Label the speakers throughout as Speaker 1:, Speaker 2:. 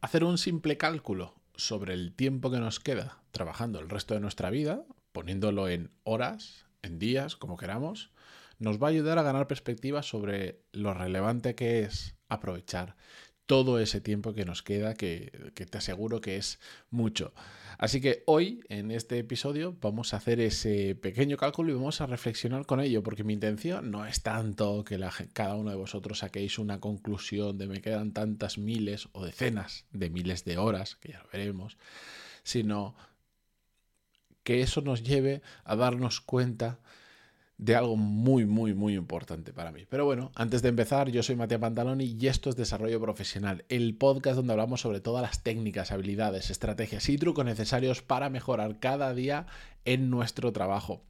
Speaker 1: hacer un simple cálculo sobre el tiempo que nos queda trabajando el resto de nuestra vida, poniéndolo en horas, en días, como queramos, nos va a ayudar a ganar perspectiva sobre lo relevante que es aprovechar todo ese tiempo que nos queda, que, te aseguro que es mucho. Así que hoy, en este episodio, vamos a hacer ese pequeño cálculo y vamos a reflexionar con ello, porque mi intención no es tanto que cada uno de vosotros saquéis una conclusión de me quedan tantas miles o decenas de miles de horas, que ya lo veremos, sino que eso nos lleve a darnos cuenta de algo muy, muy, muy importante para mí. Pero bueno, antes de empezar, yo soy Matías Pantaloni y esto es Desarrollo Profesional, el podcast donde hablamos sobre todas las técnicas, habilidades, estrategias y trucos necesarios para mejorar cada día en nuestro trabajo.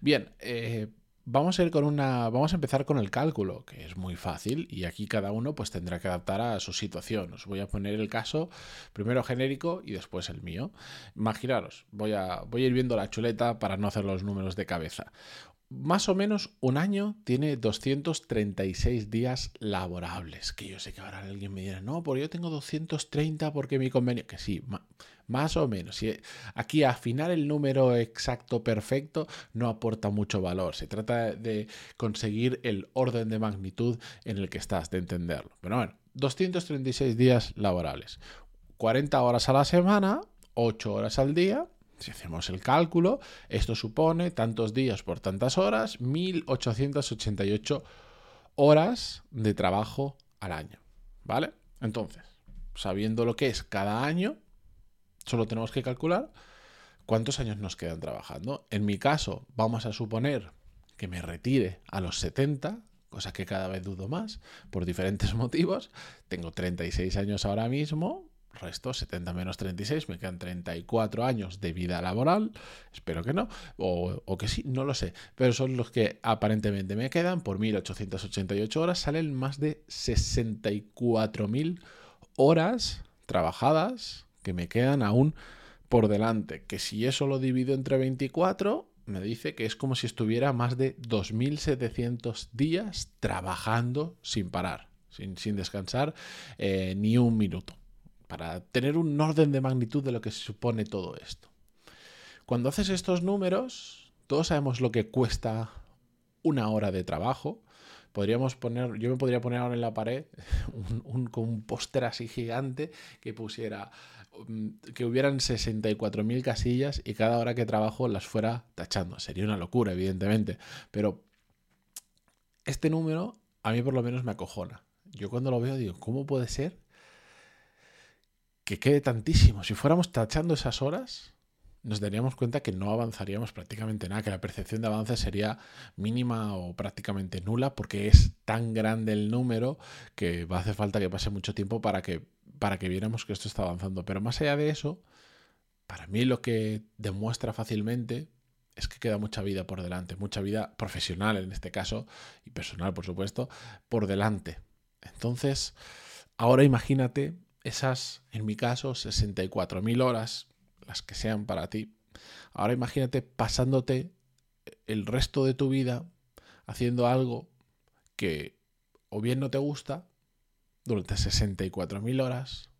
Speaker 1: Bien, eh, Vamos a ir con una. Vamos a empezar con el cálculo, que es muy fácil, y aquí cada uno pues tendrá que adaptar a su situación. Os voy a poner el caso primero genérico y después el mío. Imaginaros, voy a, voy a ir viendo la chuleta para no hacer los números de cabeza más o menos un año tiene 236 días laborables. Que yo sé que ahora alguien me dirá, no, porque yo tengo 230 porque mi convenio. Que sí, más o menos. Aquí afinar el número exacto perfecto no aporta mucho valor. Se trata de conseguir el orden de magnitud en el que estás, de entenderlo. Pero bueno, 236 días laborables. 40 horas a la semana, 8 horas al día, si hacemos el cálculo, esto supone tantos días por tantas horas, 1888 horas de trabajo al año. ¿Vale? Entonces, sabiendo lo que es cada año, solo tenemos que calcular cuántos años nos quedan trabajando. En mi caso, vamos a suponer que me retire a los 70, cosa que cada vez dudo más, por diferentes motivos. Tengo 36 años ahora mismo, resto 70 menos 36, me quedan 34 años de vida laboral, espero que no, o, que sí, no lo sé, pero son los que aparentemente me quedan, por 1888 horas salen más de 64.000 horas trabajadas que me quedan aún por delante, que si eso lo divido entre 24, me dice que es como si estuviera más de 2.700 días trabajando sin parar, sin, descansar eh, ni un minuto para tener un orden de magnitud de lo que se supone todo esto. Cuando haces estos números, todos sabemos lo que cuesta una hora de trabajo. Podríamos poner, yo me podría poner ahora en la pared un, un, póster así gigante que pusiera mm, que hubieran 64.000 casillas y cada hora que trabajo las fuera tachando. Sería una locura, evidentemente. Pero este número a mí por lo menos me acojona. Yo cuando lo veo digo, ¿cómo puede ser que quede tantísimo. Si fuéramos tachando esas horas, nos daríamos cuenta que no avanzaríamos prácticamente nada, que la percepción de avance sería mínima o prácticamente nula, porque es tan grande el número que va a hacer falta que pase mucho tiempo para que, para que viéramos que esto está avanzando. Pero más allá de eso, para mí lo que demuestra fácilmente es que queda mucha vida por delante, mucha vida profesional en este caso, y personal, por supuesto, por delante. Entonces, ahora imagínate esas, en mi caso, 64.000 horas, las que sean para ti. Ahora imagínate pasándote el resto de tu vida haciendo algo que o bien no te gusta durante 64.000 horas,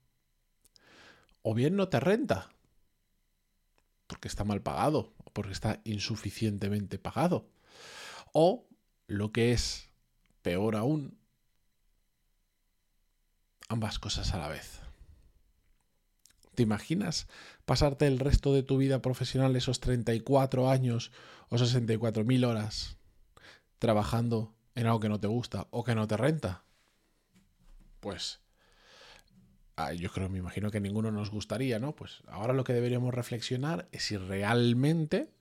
Speaker 1: o bien no te renta, porque está mal pagado, o porque está insuficientemente pagado, o lo que es peor aún, ambas cosas a la vez. ¿Te imaginas pasarte el resto de tu vida profesional, esos 34 años o 64.000 horas, trabajando en algo que no te gusta o que no te renta? Pues yo creo, me imagino que ninguno nos gustaría, ¿no? Pues ahora lo que deberíamos reflexionar es si realmente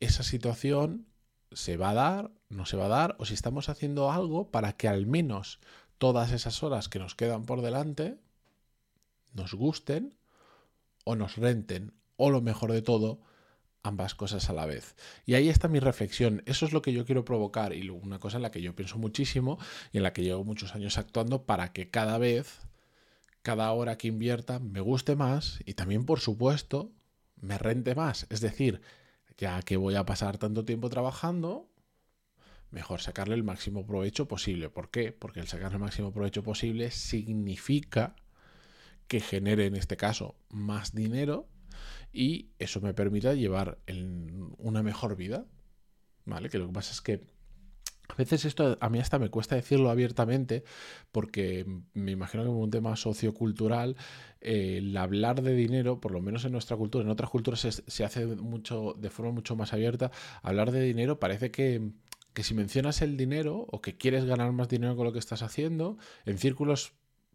Speaker 1: esa situación se va a dar, no se va a dar, o si estamos haciendo algo para que al menos todas esas horas que nos quedan por delante nos gusten o nos renten, o lo mejor de todo, ambas cosas a la vez. Y ahí está mi reflexión. Eso es lo que yo quiero provocar y una cosa en la que yo pienso muchísimo y en la que llevo muchos años actuando para que cada vez, cada hora que invierta, me guste más y también, por supuesto, me rente más. Es decir, ya que voy a pasar tanto tiempo trabajando, mejor sacarle el máximo provecho posible. ¿Por qué? Porque el sacarle el máximo provecho posible significa que genere en este caso más dinero y eso me permita llevar una mejor vida. ¿Vale? Que lo que pasa es que a veces esto a mí hasta me cuesta decirlo abiertamente porque me imagino que en un tema sociocultural el hablar de dinero, por lo menos en nuestra cultura, en otras culturas se, se, hace mucho de forma mucho más abierta, hablar de dinero parece que, que si mencionas el dinero o que quieres ganar más dinero con lo que estás haciendo, en círculos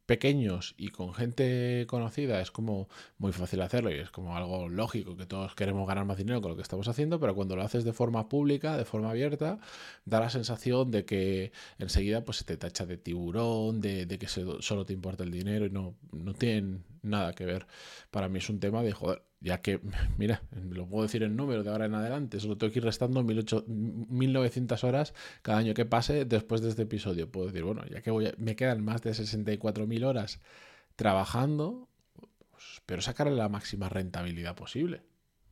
Speaker 1: pequeños y con gente conocida es como muy fácil hacerlo y es como algo lógico que todos queremos ganar más dinero con lo que estamos haciendo, pero cuando lo haces de forma pública, de forma abierta, da la sensación de que enseguida pues se te tacha de tiburón, de, que solo te importa el dinero y no, no tienen nada que ver. Para mí es un tema de, joder, ya que, mira, lo puedo decir en número de ahora en adelante, solo tengo que ir restando 1900 horas cada año que pase después de este episodio. Puedo decir, bueno, ya que voy me quedan más de 64.000 horas trabajando, pues espero sacarle la máxima rentabilidad posible.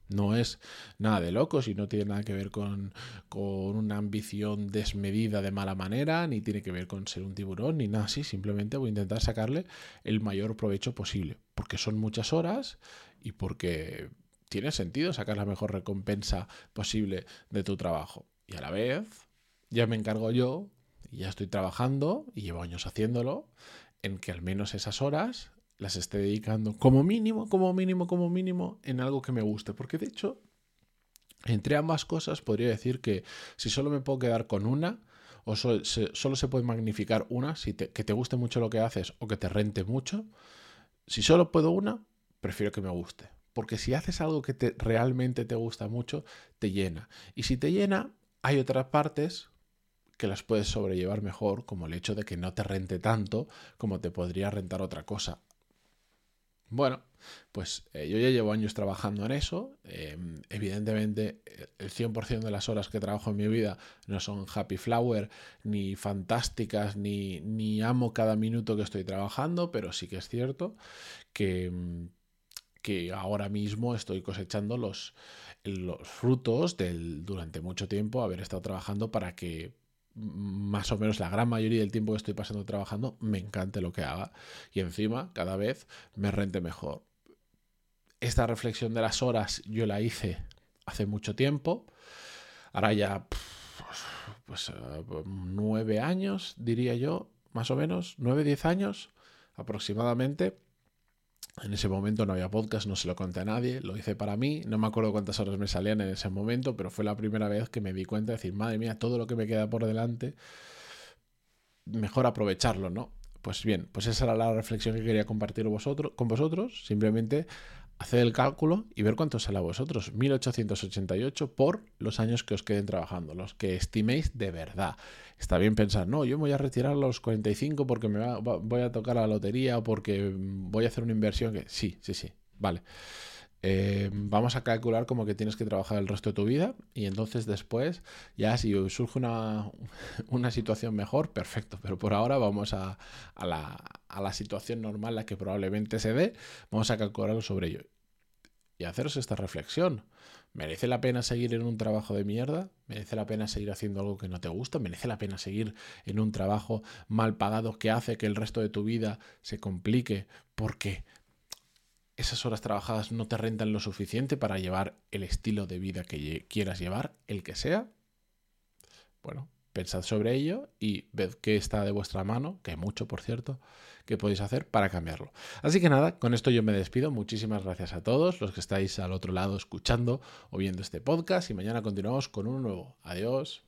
Speaker 1: No es nada de locos y no tiene nada que ver con, con, una ambición desmedida de mala manera, ni tiene que ver con ser un tiburón, ni nada así. Simplemente voy a intentar sacarle el mayor provecho posible, porque son muchas horas y porque tiene sentido sacar la mejor recompensa posible de tu trabajo. Y a la vez, ya me encargo yo, y ya estoy trabajando, y llevo años haciéndolo, en que al menos esas horas las esté dedicando como mínimo, como mínimo, como mínimo en algo que me guste. Porque de hecho, entre ambas cosas podría decir que si solo me puedo quedar con una, o solo se, puede magnificar una, si que te guste mucho lo que haces o que te rente mucho, si solo puedo una, prefiero que me guste. Porque si haces algo que te, realmente te gusta mucho, te llena. Y si te llena, hay otras partes que las puedes sobrellevar mejor, como el hecho de que no te rente tanto como te podría rentar otra cosa. Bueno, pues eh, yo ya llevo años trabajando en eso. Em, evidentemente, el 100% de las horas que trabajo en mi vida no son happy flower, ni fantásticas, ni, ni amo cada minuto que estoy trabajando, pero sí que es cierto que, em, que ahora mismo estoy cosechando los, frutos del, durante mucho tiempo haber estado trabajando para que más o menos la gran mayoría del tiempo que estoy pasando trabajando me encante lo que haga y encima cada vez me rente mejor. Esta reflexión de las horas yo la hice hace mucho tiempo, ahora ya pues eh, nueve años diría yo, más o menos, nueve, diez años aproximadamente en ese momento no había podcast, no se lo conté a nadie, lo hice para mí, no me acuerdo cuántas horas me salían en ese momento, pero fue la primera vez que me di cuenta de decir, madre mía, todo lo que me queda por delante, mejor aprovecharlo, ¿no? Pues bien, pues esa era la reflexión que quería compartir vosotros, con vosotros, simplemente hacer el cálculo y ver cuánto sale a vosotros. 1888 por los años que os queden trabajando, los que estiméis de verdad. Está bien pensar, no, yo voy a retirar a los 45 porque me voy a tocar la lotería o porque voy a hacer una inversión que... Sí, sí, sí, vale. Eh, vamos a calcular como que tienes que trabajar el resto de tu vida y entonces después ya si surge una, una situación mejor, perfecto, pero por ahora vamos a, a, la, a la situación normal, la que probablemente se dé, vamos a calcularlo sobre ello y haceros esta reflexión. ¿Merece la pena seguir en un trabajo de mierda? ¿Merece la pena seguir haciendo algo que no te gusta? ¿Merece la pena seguir en un trabajo mal pagado que hace que el resto de tu vida se complique porque esas horas trabajadas no te rentan lo suficiente para llevar el estilo de vida que quieras llevar, el que sea? Bueno, pensad sobre ello y ved qué está de vuestra mano, que hay mucho, por cierto, que podéis hacer para cambiarlo. Así que nada, con esto yo me despido. Muchísimas gracias a todos los que estáis al otro lado escuchando o viendo este podcast y mañana continuamos con uno nuevo. Adiós.